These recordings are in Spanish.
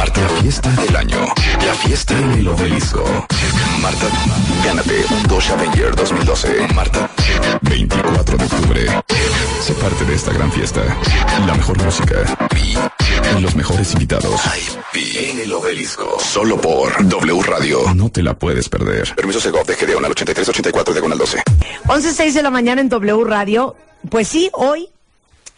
Marta, la fiesta del año. La fiesta en el obelisco. Marta, gánate un Dodge Avenger 2012. Marta, 24 de octubre. Sé parte de esta gran fiesta. La mejor música. Y los mejores invitados. en el obelisco. Solo por W Radio. No te la puedes perder. Permiso Segov de GD al 8384 diagonal 12. 11.06 de la mañana en W Radio. Pues sí, hoy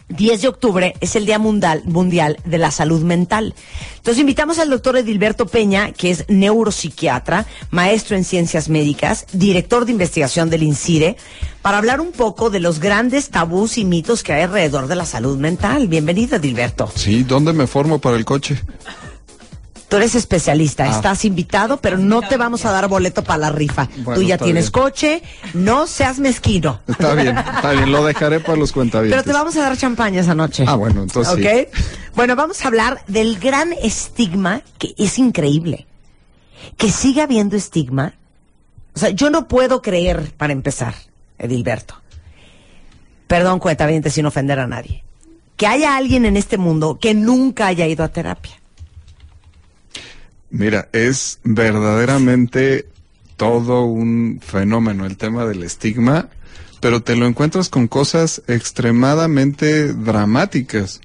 10 de octubre es el Día Mundial, Mundial de la Salud Mental. Entonces invitamos al doctor Edilberto Peña, que es neuropsiquiatra, maestro en ciencias médicas, director de investigación del INCIRE, para hablar un poco de los grandes tabús y mitos que hay alrededor de la salud mental. Bienvenido, Edilberto. Sí, ¿dónde me formo para el coche? Tú eres especialista, Ah. estás invitado, pero no te vamos a dar boleto para la rifa. Bueno, Tú ya tienes bien. coche, no seas mezquino. Está bien, está bien, lo dejaré para los cuentavientes. Pero te vamos a dar champaña esa noche. Ah, bueno, entonces sí. Bueno, vamos a hablar del gran estigma que es increíble. Que siga habiendo estigma. O sea, yo no puedo creer, para empezar, Edilberto. Perdón, cuenta sin ofender a nadie. Que haya alguien en este mundo que nunca haya ido a terapia. Mira, es verdaderamente todo un fenómeno el tema del estigma, pero te lo encuentras con cosas extremadamente dramáticas.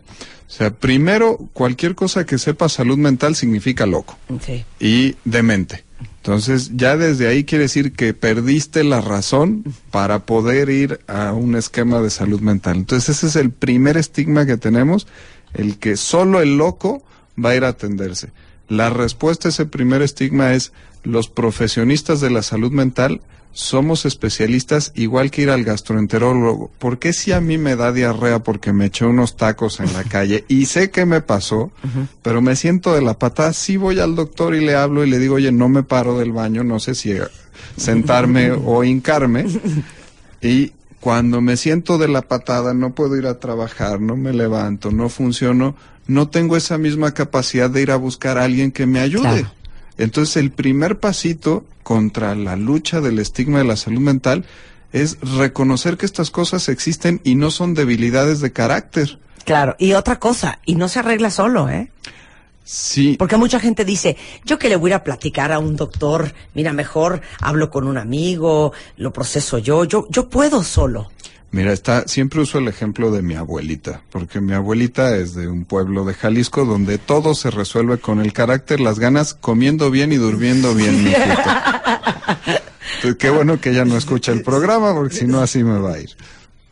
O sea, primero, cualquier cosa que sepa salud mental significa loco Sí. y demente. Entonces, ya desde ahí quiere decir que perdiste la razón para poder ir a un esquema de salud mental. Entonces, ese es el primer estigma que tenemos, el que solo el loco va a ir a atenderse. La respuesta a ese primer estigma es los profesionistas de la salud mental somos especialistas igual que ir al gastroenterólogo. ¿Por qué si a mí me da diarrea porque me eché unos tacos en la calle y sé que me pasó, pero me siento de la patada? Sí voy al doctor y le hablo y le digo, oye, no me paro del baño, no sé si eh, sentarme o hincarme. Y cuando me siento de la patada, no puedo ir a trabajar, no me levanto, no funciono, no tengo esa misma capacidad de ir a buscar a alguien que me ayude. Claro. Entonces, el primer pasito contra la lucha del estigma de la salud mental es reconocer que estas cosas existen y no son debilidades de carácter. Claro. Y otra cosa, y no se arregla solo, ¿eh? Sí, Porque mucha gente dice, yo que le voy a platicar a un doctor, mira, mejor hablo con un amigo, lo proceso yo, yo, yo puedo solo. Mira, está, siempre uso el ejemplo de mi abuelita, porque mi abuelita es de un pueblo de Jalisco donde todo se resuelve con el carácter, las ganas, comiendo bien y durmiendo bien, mijito. Entonces, qué bueno que ella no escucha el programa, porque si no así me va a ir.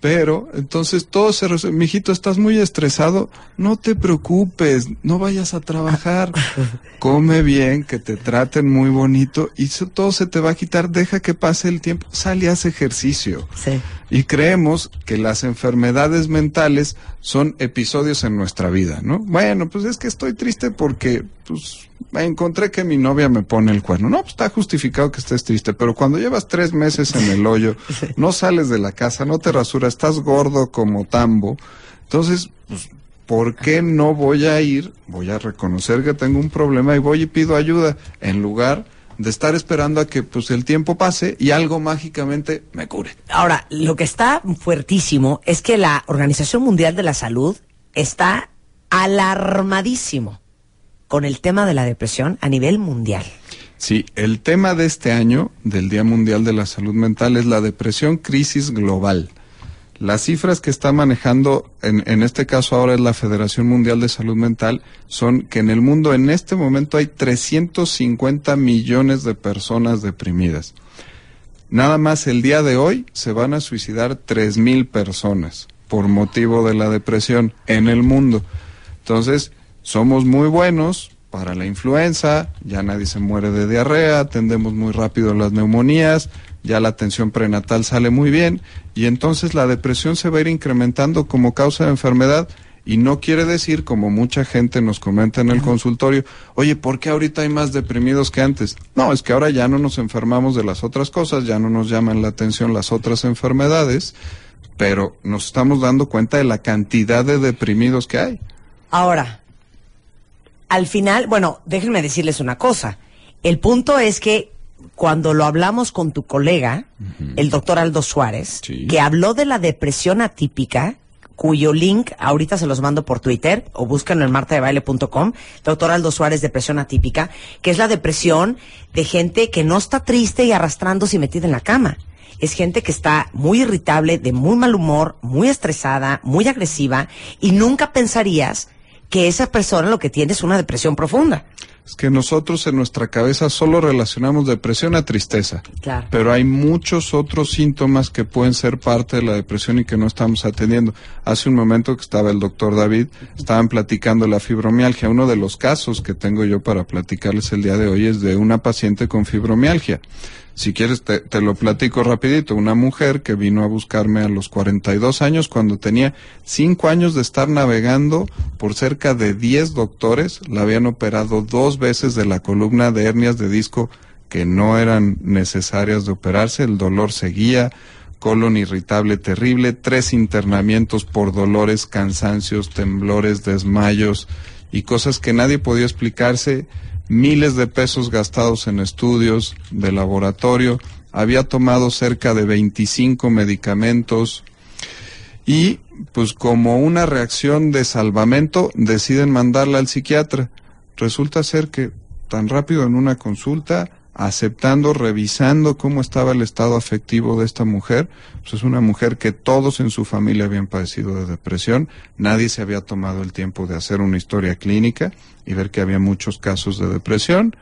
Pero, entonces todo se resuelve. Mijito, estás muy estresado. No te preocupes, no vayas a trabajar. Come bien, que te traten muy bonito y eso todo se te va a quitar. Deja que pase el tiempo. Sal y haz ejercicio. Sí. Y creemos que las enfermedades mentales son episodios en nuestra vida, ¿no? Bueno, pues es que estoy triste porque, pues, encontré que mi novia me pone el cuerno. No, pues está justificado que estés triste, pero cuando llevas tres meses en el hoyo, no sales de la casa, no te rasuras, estás gordo como tambo, entonces, pues, ¿por qué no voy a ir? Voy a reconocer que tengo un problema y voy y pido ayuda, en lugar de estar esperando a que, pues, el tiempo pase y algo mágicamente me cure. Ahora, lo que está fuertísimo es que la Organización Mundial de la Salud está alarmadísimo con el tema de la depresión a nivel mundial. Sí, el tema de este año, del Día Mundial de la Salud Mental, es la depresión crisis global. Las cifras que está manejando, en, en este caso ahora es la Federación Mundial de Salud Mental, son que en el mundo en este momento hay 350 millones de personas deprimidas. Nada más el día de hoy se van a suicidar 3.000 personas por motivo de la depresión en el mundo. Entonces, somos muy buenos para la influenza, ya nadie se muere de diarrea, atendemos muy rápido las neumonías, ya la atención prenatal sale muy bien y entonces la depresión se va a ir incrementando como causa de enfermedad y no quiere decir, como mucha gente nos comenta en el consultorio, oye, ¿por qué ahorita hay más deprimidos que antes? No, es que ahora ya no nos enfermamos de las otras cosas, ya no nos llaman la atención las otras enfermedades, pero nos estamos dando cuenta de la cantidad de deprimidos que hay. Ahora, al final, bueno, déjenme decirles una cosa. El punto es que cuando lo hablamos con tu colega, el doctor Aldo Suárez, Sí. que habló de la depresión atípica, cuyo link ahorita se los mando por Twitter o búsquenlo en martadebaile.com, doctor Aldo Suárez, depresión atípica, que es la depresión de gente que no está triste y arrastrándose y metida en la cama. Es gente que está muy irritable, de muy mal humor, muy estresada, muy agresiva y nunca pensarías que esa persona lo que tiene es una depresión profunda. Es que nosotros en nuestra cabeza solo relacionamos depresión a tristeza. Claro. Pero hay muchos otros síntomas que pueden ser parte de la depresión y que no estamos atendiendo. Hace un momento que estaba el doctor David, estaban platicando la fibromialgia. Uno de los casos que tengo yo para platicarles el día de hoy es de una paciente con fibromialgia. Si quieres, te, te lo platico rapidito. Una mujer que vino a buscarme a los 42 años cuando tenía 5 años de estar navegando por cerca de 10 doctores. La habían operado dos veces de la columna de hernias de disco que no eran necesarias de operarse. El dolor seguía, colon irritable terrible, tres internamientos por dolores, cansancios, temblores, desmayos y cosas que nadie podía explicarse miles de pesos gastados en estudios de laboratorio, había tomado cerca de 25 medicamentos y pues como una reacción de salvamento deciden mandarla al psiquiatra. Resulta ser que tan rápido en una consulta, aceptando, revisando cómo estaba el estado afectivo de esta mujer, pues es una mujer que todos en su familia habían padecido de depresión, nadie se había tomado el tiempo de hacer una historia clínica y ver que había muchos casos de depresión.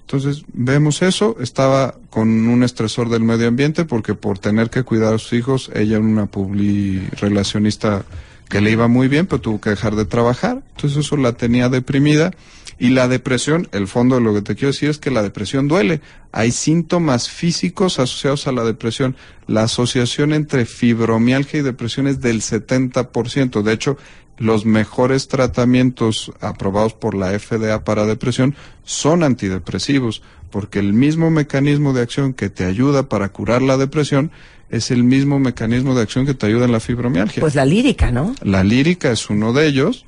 Entonces vemos eso, estaba con un estresor del medio ambiente porque por tener que cuidar a sus hijos, ella era una publi relacionista que le iba muy bien, pero tuvo que dejar de trabajar. Entonces eso la tenía deprimida. Y la depresión, el fondo de lo que te quiero decir es que la depresión duele. Hay síntomas físicos asociados a la depresión. La asociación entre fibromialgia y depresión es del 70%. De hecho, los mejores tratamientos aprobados por la FDA para depresión son antidepresivos, porque el mismo mecanismo de acción que te ayuda para curar la depresión es el mismo mecanismo de acción que te ayuda en la fibromialgia. Pues la lírica, ¿no? La lírica es uno de ellos.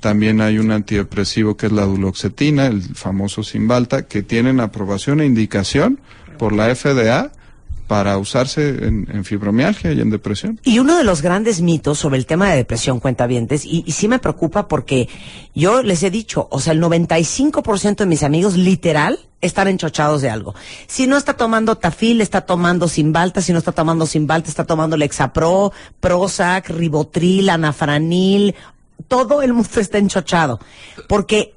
También hay un antidepresivo que es la duloxetina, el famoso Cymbalta, que tienen aprobación e indicación por la FDA para usarse en, fibromialgia y en depresión. Y uno de los grandes mitos sobre el tema de depresión, cuentavientes, y, y sí me preocupa porque yo les he dicho, o sea, el 95% de mis amigos literal están enchochados de algo. Si no está tomando tafil, está tomando Cymbalta, si no está tomando Cymbalta, está tomando Lexapro, Prozac, Ribotril, Anafranil, todo el mundo está enchochado. Porque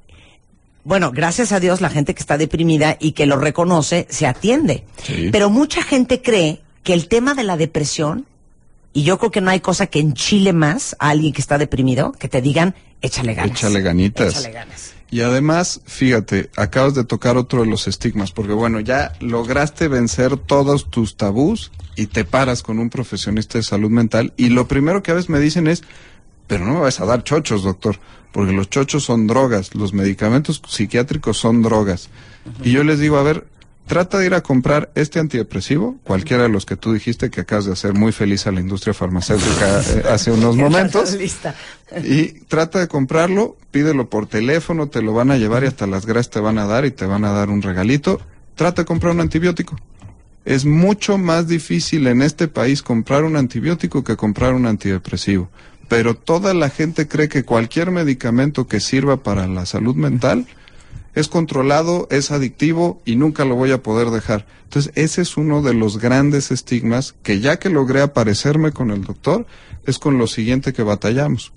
bueno, gracias a Dios la gente que está deprimida y que lo reconoce se atiende. Sí. Pero mucha gente cree que el tema de la depresión, y yo creo que no hay cosa que enchile más a alguien que está deprimido, que te digan, échale ganas. Échale ganitas. Échale ganas. Y además, fíjate, acabas de tocar otro de los estigmas, porque bueno, ya lograste vencer todos tus tabús y te paras con un profesionista de salud mental y lo primero que a veces me dicen es, pero no me vas a dar chochos, doctor, porque los chochos son drogas, los medicamentos psiquiátricos son drogas. Y yo les digo, a ver, trata de ir a comprar este antidepresivo, cualquiera de los que tú dijiste que acabas de hacer muy feliz a la industria farmacéutica eh, hace unos momentos. Y trata de comprarlo, pídelo por teléfono, te lo van a llevar y hasta las gracias te van a dar y te van a dar un regalito. Trata de comprar un antibiótico. Es mucho más difícil en este país comprar un antibiótico que comprar un antidepresivo. Pero toda la gente cree que cualquier medicamento que sirva para la salud mental es controlado, es adictivo y nunca lo voy a poder dejar. Entonces, ese es uno de los grandes estigmas que ya que logré aparecerme con el doctor, es con lo siguiente que batallamos.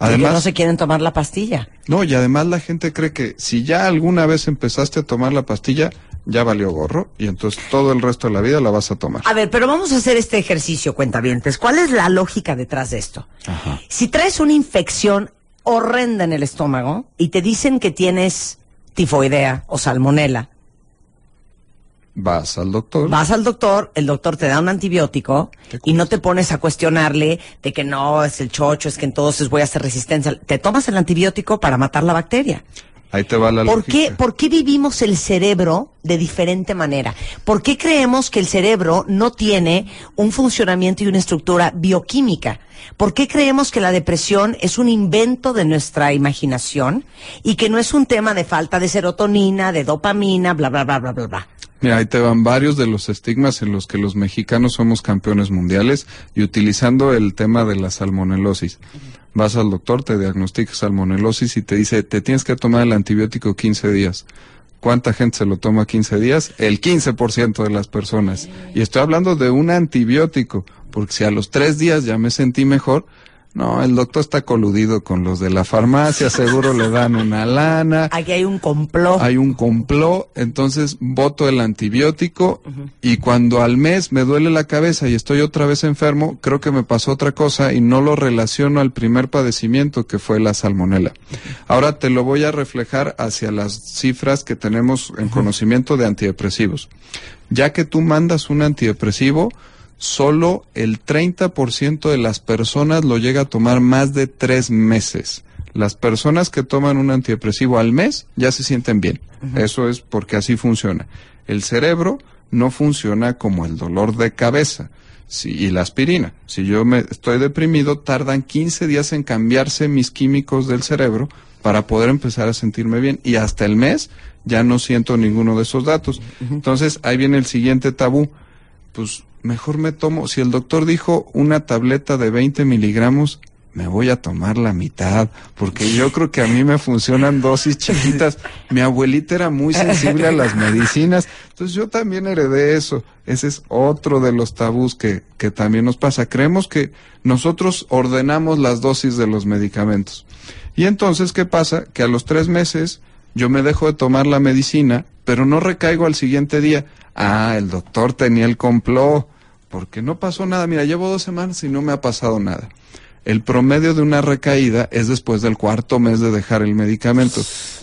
Además, no se quieren tomar la pastilla. No, y además la gente cree que si ya alguna vez empezaste a tomar la pastilla, ya valió gorro y entonces todo el resto de la vida la vas a tomar. A ver, pero vamos a hacer este ejercicio, cuentavientes. ¿Cuál es la lógica detrás de esto? Ajá. Si traes una infección horrenda en el estómago y te dicen que tienes tifoidea o salmonela, Vas al doctor. vas al doctor, el doctor te da un antibiótico y no te pones a cuestionarle de que no, es el chocho, es que entonces voy a hacer resistencia. Te tomas el antibiótico para matar la bacteria. Ahí te va la ¿Por lógica. qué, ¿Por qué vivimos el cerebro de diferente manera? ¿Por qué creemos que el cerebro no tiene un funcionamiento y una estructura bioquímica? ¿Por qué creemos que la depresión es un invento de nuestra imaginación y que no es un tema de falta de serotonina, de dopamina, bla, bla, bla, bla, bla, bla? Mira, ahí te van varios de los estigmas en los que los mexicanos somos campeones mundiales y utilizando el tema de la salmonelosis. Vas al doctor, te diagnostica salmonelosis y te dice, te tienes que tomar el antibiótico 15 días. ¿Cuánta gente se lo toma 15 días? El 15% de las personas. Y estoy hablando de un antibiótico, porque si a los tres días ya me sentí mejor, no, el doctor está coludido con los de la farmacia, seguro le dan una lana. Aquí hay un complot. Hay un complot, entonces voto el antibiótico y cuando al mes me duele la cabeza y estoy otra vez enfermo, creo que me pasó otra cosa y no lo relaciono al primer padecimiento que fue la salmonela. Ahora te lo voy a reflejar hacia las cifras que tenemos en conocimiento de antidepresivos. Ya que tú mandas un antidepresivo, solo el 30% de las personas lo llega a tomar más de tres meses. Las personas que toman un antidepresivo al mes ya se sienten bien. Eso es porque así funciona. El cerebro no funciona como el dolor de cabeza si- y la aspirina. Si yo me estoy deprimido, tardan 15 días en cambiarse mis químicos del cerebro para poder empezar a sentirme bien. Y hasta el mes ya no siento ninguno de esos datos. Entonces ahí viene el siguiente tabú pues mejor me tomo, si el doctor dijo una tableta de 20 miligramos, me voy a tomar la mitad, porque yo creo que a mí me funcionan dosis chiquitas. Mi abuelita era muy sensible a las medicinas, entonces yo también heredé eso. Ese es otro de los tabús que, que también nos pasa. Creemos que nosotros ordenamos las dosis de los medicamentos. Y entonces, ¿qué pasa? Que a los tres meses yo me dejo de tomar la medicina, pero no recaigo al siguiente día. Ah, el doctor tenía el complot, porque no pasó nada. Mira, llevo dos semanas y no me ha pasado nada. El promedio de una recaída es después del cuarto mes de dejar el medicamento.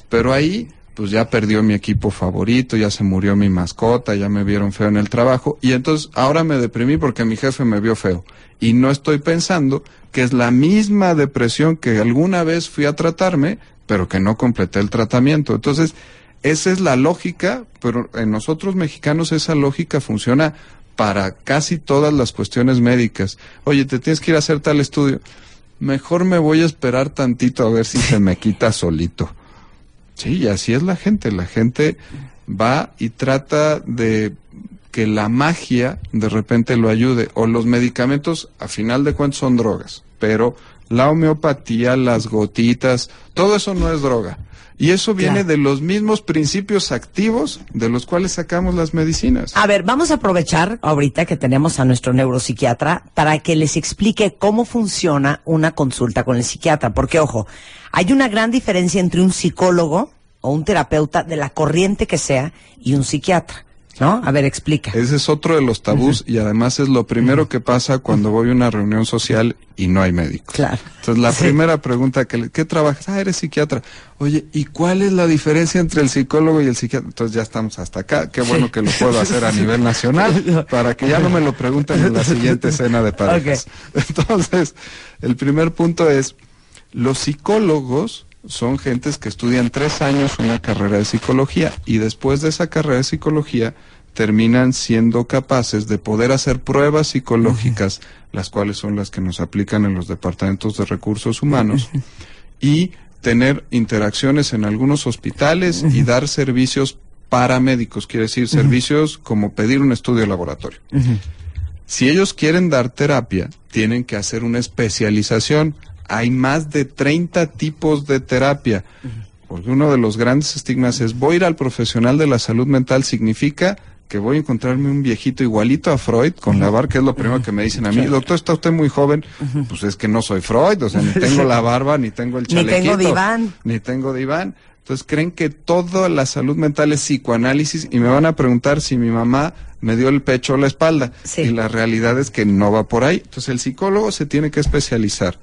Pero ahí, pues ya perdió mi equipo favorito, ya se murió mi mascota, ya me vieron feo en el trabajo. Y entonces ahora me deprimí porque mi jefe me vio feo. Y no estoy pensando que es la misma depresión que alguna vez fui a tratarme, pero que no completé el tratamiento. Entonces, esa es la lógica, pero en nosotros mexicanos esa lógica funciona para casi todas las cuestiones médicas. Oye, te tienes que ir a hacer tal estudio. Mejor me voy a esperar tantito a ver si se me quita solito. Sí, y así es la gente. La gente va y trata de que la magia de repente lo ayude. O los medicamentos, a final de cuentas, son drogas. Pero la homeopatía, las gotitas, todo eso no es droga. Y eso viene Claro. de los mismos principios activos de los cuales sacamos las medicinas. A ver, vamos a aprovechar ahorita que tenemos a nuestro neuropsiquiatra para que les explique cómo funciona una consulta con el psiquiatra. Porque, ojo, hay una gran diferencia entre un psicólogo o un terapeuta de la corriente que sea y un psiquiatra. ¿No? A ver, explica. Ese es otro de los tabús y además es lo primero que pasa cuando voy a una reunión social y no hay médico. Claro. Entonces la Sí. primera pregunta que le, ¿qué trabajas? Ah, eres psiquiatra. Oye, ¿y cuál es la diferencia entre el psicólogo y el psiquiatra? Entonces ya estamos hasta acá. Qué bueno que lo puedo hacer a nivel nacional para que ya no me lo pregunten en la siguiente escena de parejas. Entonces, el primer punto es, los psicólogos son gentes que estudian tres años una carrera de psicología y después de esa carrera de psicología terminan siendo capaces de poder hacer pruebas psicológicas, las cuales son las que nos aplican en los departamentos de recursos humanos, y tener interacciones en algunos hospitales y dar servicios paramédicos, quiere decir servicios como pedir un estudio de laboratorio. Si ellos quieren dar terapia, tienen que hacer una especialización. Hay más de 30 tipos de terapia. Porque uno de los grandes estigmas es, voy a ir al profesional de la salud mental, significa que voy a encontrarme un viejito igualito a Freud con la barba, que es lo primero que me dicen a mí. Doctor, está usted muy joven. Pues es que no soy Freud, o sea, ni tengo la barba, ni tengo el Ni tengo chalequito. diván. Ni tengo diván. Entonces creen que toda la salud mental es psicoanálisis y me van a preguntar si mi mamá me dio el pecho o la espalda. Sí. Y la realidad es que no va por ahí. Entonces el psicólogo se tiene que especializar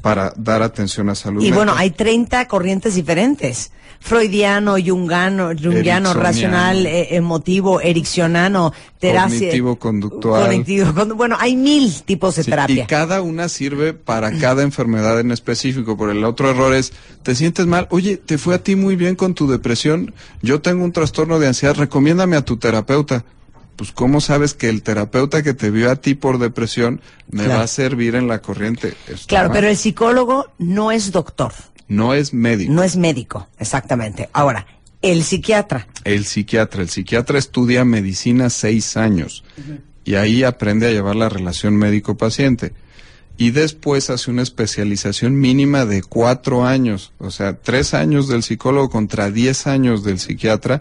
para dar atención a salud Y mental. bueno, hay 30 corrientes diferentes. Freudiano, jungiano, jungiano racional, eh, emotivo, ericcionano, terapia. Cognitivo-conductual. Cognitivo, condu- bueno, hay mil tipos de Sí, terapia. Y cada una sirve para cada enfermedad en específico. Por el otro error es, te sientes mal, oye, te fue a ti muy bien con tu depresión, yo tengo un trastorno de ansiedad, recomiéndame a tu terapeuta. Pues ¿cómo sabes que el terapeuta que te vio a ti por depresión me Claro. va a servir en la corriente? Está Claro, mal. pero el psicólogo no es doctor, No es médico. no es médico, exactamente. Ahora, el psiquiatra. El psiquiatra. El psiquiatra estudia medicina seis años y ahí aprende a llevar la relación médico-paciente. Y después hace una especialización mínima de cuatro años, o sea, tres años del psicólogo contra diez años del psiquiatra.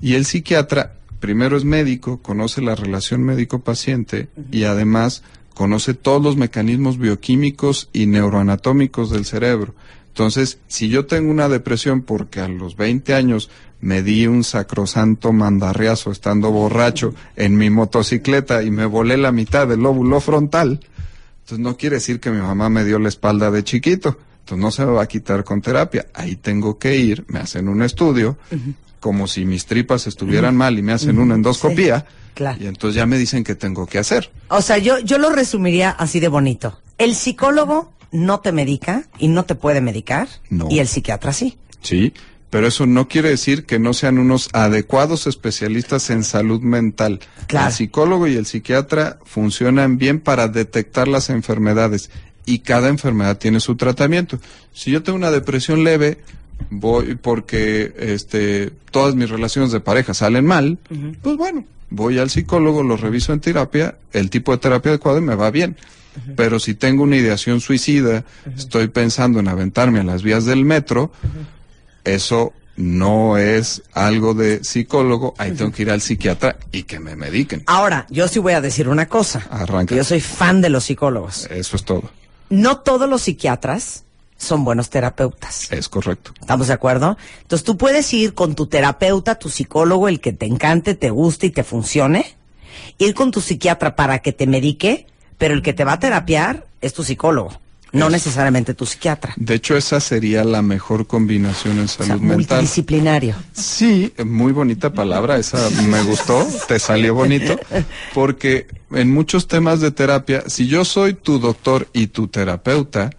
Y el psiquiatra primero es médico, conoce la relación médico-paciente y además conoce todos los mecanismos bioquímicos y neuroanatómicos del cerebro. Entonces, si yo tengo una depresión porque a los 20 años me di un sacrosanto mandarriazo estando borracho en mi motocicleta y me volé la mitad del lóbulo frontal, entonces no quiere decir que mi mamá me dio la espalda de chiquito. Entonces no se me va a quitar con terapia. Ahí tengo que ir, me hacen un estudio, como si mis tripas estuvieran mal y me hacen una endoscopía. claro. Y entonces ya me dicen qué tengo que hacer. O sea, yo, yo lo resumiría así de bonito. El psicólogo no te medica y no te puede medicar. No. Y el psiquiatra sí. Sí, pero eso no quiere decir que no sean unos adecuados especialistas en salud mental. Claro. El psicólogo y el psiquiatra funcionan bien para detectar las enfermedades y cada enfermedad tiene su tratamiento. Si yo tengo una depresión leve, voy porque este todas mis relaciones de pareja salen mal, pues bueno, voy al psicólogo, lo reviso en terapia, el tipo de terapia adecuado y me va bien. Pero si tengo una ideación suicida, estoy pensando en aventarme a las vías del metro, eso no es algo de psicólogo, ahí tengo que ir al psiquiatra y que me mediquen. Ahora, yo sí voy a decir una cosa. Arranca. Yo soy fan de los psicólogos. Eso es todo. No todos los psiquiatras son buenos terapeutas. Es correcto. ¿Estamos de acuerdo? Entonces tú puedes ir con tu terapeuta, tu psicólogo, el que te encante, te guste y te funcione, ir con tu psiquiatra para que te medique, pero el que te va a terapiar es tu psicólogo, no Es- necesariamente tu psiquiatra. De hecho, esa sería la mejor combinación en O sea, salud mental. multidisciplinario. Sí, muy bonita palabra, esa me gustó, te salió bonito, porque en muchos temas de terapia, si yo soy tu doctor y tu terapeuta,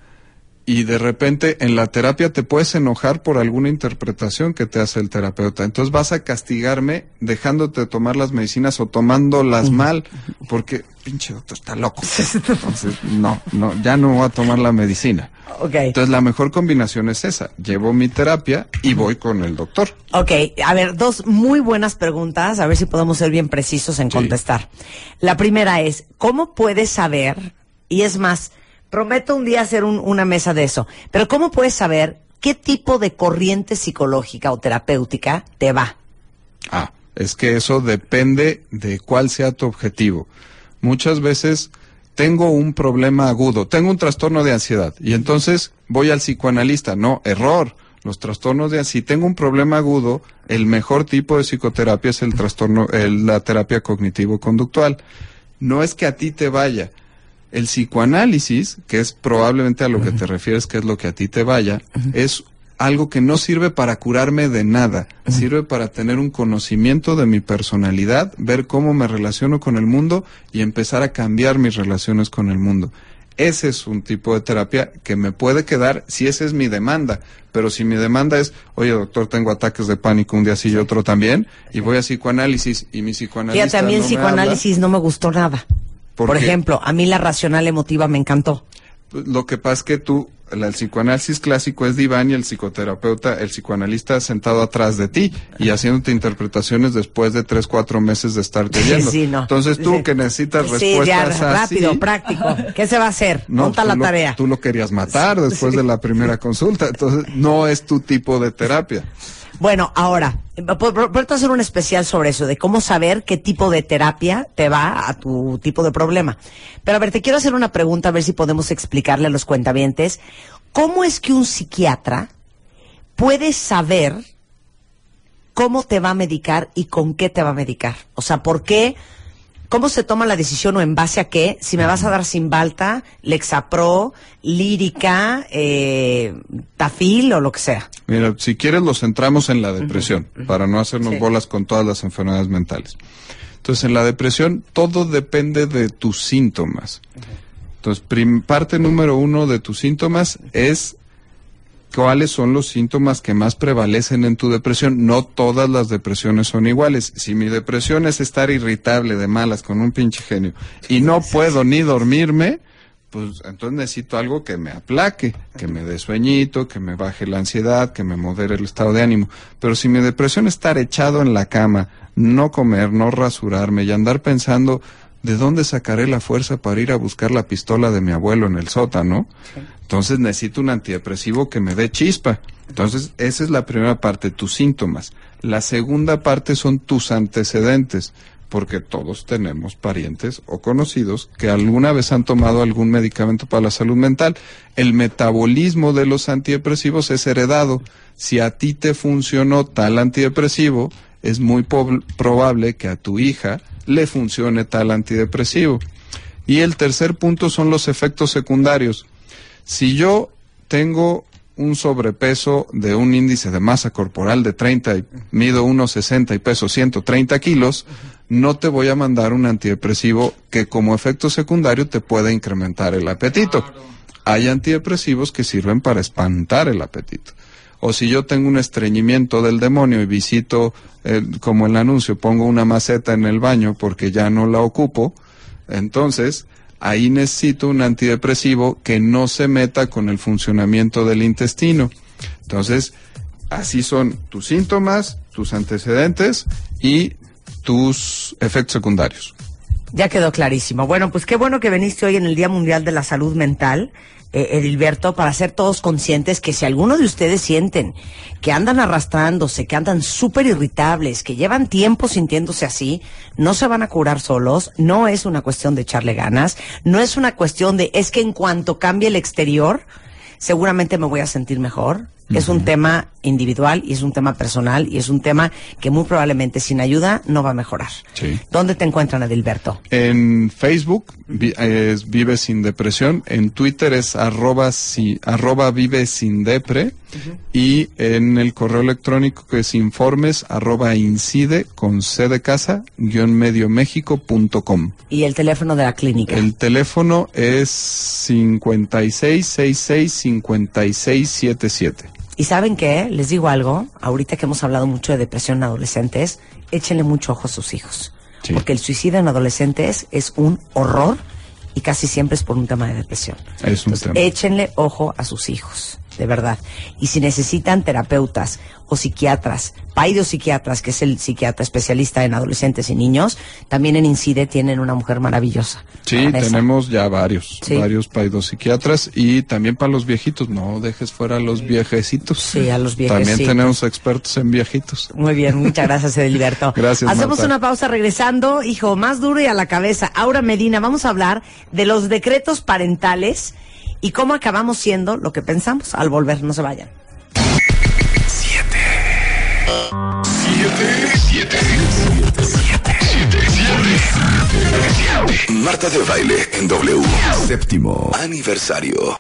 y de repente en la terapia te puedes enojar por alguna interpretación que te hace el terapeuta, entonces vas a castigarme dejándote tomar las medicinas o tomándolas mal, porque pinche doctor está loco. Entonces, no, no, ya no voy a tomar la medicina. Ok. Entonces la mejor combinación es esa, llevo mi terapia y voy con el doctor. Ok, a ver, dos muy buenas preguntas, a ver si podemos ser bien precisos en Sí. contestar. La primera es, ¿cómo puedes saber, y es más, prometo un día hacer un- una mesa de eso, pero ¿cómo puedes saber qué tipo de corriente psicológica o terapéutica te va? Ah, es que eso depende de cuál sea tu objetivo. Muchas veces tengo un problema agudo, tengo un trastorno de ansiedad y entonces voy al psicoanalista. No, error. Los trastornos de si tengo un problema agudo, el mejor tipo de psicoterapia es el trastorno, el- la terapia cognitivo-conductual. No es que a ti te vaya. El psicoanálisis, que es probablemente a lo que te refieres, que es lo que a ti te vaya, es algo que no sirve para curarme de nada, sirve para tener un conocimiento de mi personalidad, ver cómo me relaciono con el mundo y empezar a cambiar mis relaciones con el mundo. Ese es un tipo de terapia que me puede quedar si esa es mi demanda. Pero si mi demanda es, oye doctor, tengo ataques de pánico un día sí y otro también, y voy a psicoanálisis y mi psicoanalista Fíjate, a mí el no me psicoanálisis no me gustó nada. ¿Por ejemplo, a mí la racional emotiva me encantó. Lo que pasa es que tú, la- el psicoanálisis clásico es diván y el psicoterapeuta, el psicoanalista sentado atrás de ti y haciéndote interpretaciones después de tres, cuatro meses de estarte oyendo. Sí, no. Entonces tú Sí. que necesitas Sí, ya, respuestas así, rápido, práctico. ¿Qué se va a hacer? No, Monta la lo- tarea. Tú lo querías matar después de la primera consulta, entonces no es tu tipo de terapia. Bueno, ahora, por hacer un especial sobre eso, de cómo saber qué tipo de terapia te va a tu tipo de problema. Pero a ver, te quiero hacer una pregunta, a ver si podemos explicarle a los cuentavientes, ¿cómo es que un psiquiatra puedes saber cómo te va a medicar y con qué te va a medicar? O sea, ¿por qué? ¿Cómo se toma la decisión o en base a qué? Si me vas a dar Simbalta, Lexapro, Lírica, eh, Tafil o lo que sea. Mira, si quieres los centramos en la depresión, para no hacernos Sí. bolas con todas las enfermedades mentales. Entonces, en la depresión todo depende de tus síntomas. Entonces, parte número uno de tus síntomas es cuáles son los síntomas que más prevalecen en tu depresión. No todas las depresiones son iguales. Si mi depresión es estar irritable de malas con un pinche genio y no puedo ni dormirme, pues entonces necesito algo que me aplaque, que me dé sueñito, que me baje la ansiedad, que me modere el estado de ánimo. Pero si mi depresión es estar echado en la cama, no comer, no rasurarme y andar pensando de dónde sacaré la fuerza para ir a buscar la pistola de mi abuelo en el sótano, entonces necesito un antidepresivo que me dé chispa. Entonces, esa es la primera parte, tus síntomas. La segunda parte son tus antecedentes, porque todos tenemos parientes o conocidos que alguna vez han tomado algún medicamento para la salud mental. El metabolismo de los antidepresivos es heredado. Si a ti te funcionó tal antidepresivo, es muy probable que a tu hija le funcione tal antidepresivo. Y el tercer punto son los efectos secundarios. Si yo tengo un sobrepeso de un índice de masa corporal de 30 y mido 1,60 y peso 130 kilos, no te voy a mandar un antidepresivo que como efecto secundario te pueda incrementar el apetito. Hay antidepresivos que sirven para espantar el apetito. O si yo tengo un estreñimiento del demonio y visito, eh, como el anuncio, pongo una maceta en el baño porque ya no la ocupo, entonces ahí necesito un antidepresivo que no se meta con el funcionamiento del intestino. Entonces, así son tus síntomas, tus antecedentes y tus efectos secundarios. Ya quedó clarísimo. Bueno, pues qué bueno que veniste hoy en el Día Mundial de la Salud Mental, eh, Edilberto, para ser todos conscientes que si alguno de ustedes sienten que andan arrastrándose, que andan súper irritables, que llevan tiempo sintiéndose así, no se van a curar solos, no es una cuestión de echarle ganas, no es una cuestión de, es que en cuanto cambie el exterior, seguramente me voy a sentir mejor. Es un tema individual y es un tema personal y es un tema que muy probablemente sin ayuda no va a mejorar. Sí. ¿Dónde te encuentran, Edilberto? En Facebook vi- es Vive Sin Depresión, en Twitter es arroba, si- arroba Vive Sin Depre y en el correo electrónico que es informes arroba incide con c de casa guion medio méxico punto com. Y el teléfono de la clínica. El teléfono es 5666-5677. Y saben qué, les digo algo, ahorita que hemos hablado mucho de depresión en adolescentes, échenle mucho ojo a sus hijos. Sí. Porque el suicidio en adolescentes es un horror y casi siempre es por un tema de depresión. Es un Entonces, tema. échenle ojo a sus hijos, de verdad. Y si necesitan terapeutas o psiquiatras, psiquiatras, que es el psiquiatra especialista en adolescentes y niños, también en Incide tienen una mujer maravillosa. Sí, tenemos ya varios, Sí. varios psiquiatras y también para los viejitos, no dejes fuera a los viejecitos. Sí, a los También viejecitos. tenemos expertos en viejitos. Muy bien, muchas gracias, Edilberto. Gracias, Hacemos Marta. una pausa regresando, hijo, más duro y a la cabeza. Aura Medina, vamos a hablar de los decretos parentales y cómo acabamos siendo lo que pensamos al volver. No se vayan. Marta de baile en W. Séptimo aniversario.